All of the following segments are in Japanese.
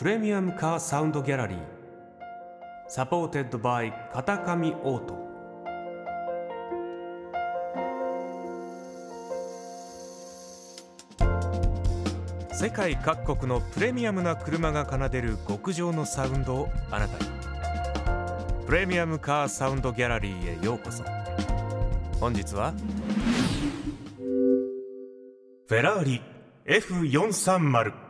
プレミアムカーサウンドギャラリー。 Supported by 片上オート。世界各国のプレミアムな車が奏でる極上のサウンドをあなたに。プレミアムカーサウンドギャラリーへようこそ。本日はフェラーリ F430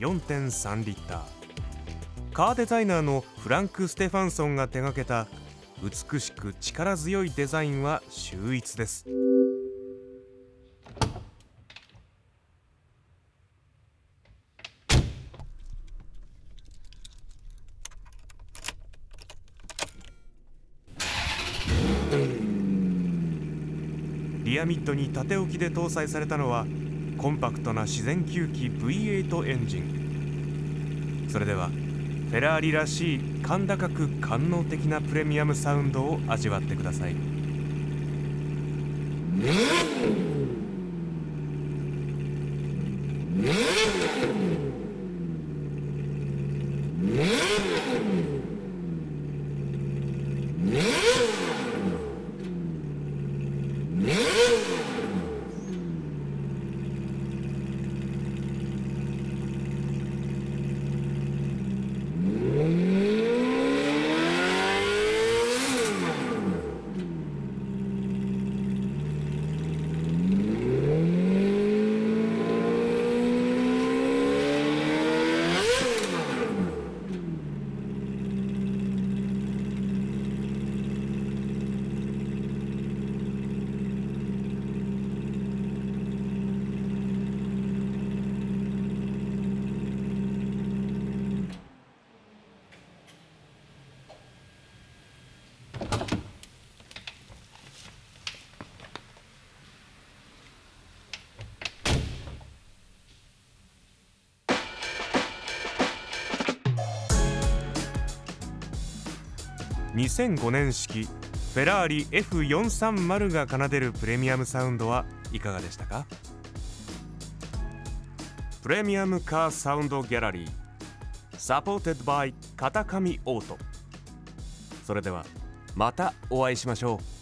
4.3リッター。カーデザイナーのフランク・ステファンソンが手掛けた美しく力強いデザインは秀逸です。リアミッドに縦置きで搭載されたのはコンパクトな自然吸気 V8 エンジン。それではフェラーリらしい甲高く官能的なプレミアムサウンドを味わってください。2005年式フェラーリ F430 が奏でるプレミアムサウンドはいかがでしたか？プレミアムカーサウンドギャラリー Supported by 片上オート。それではまたお会いしましょう。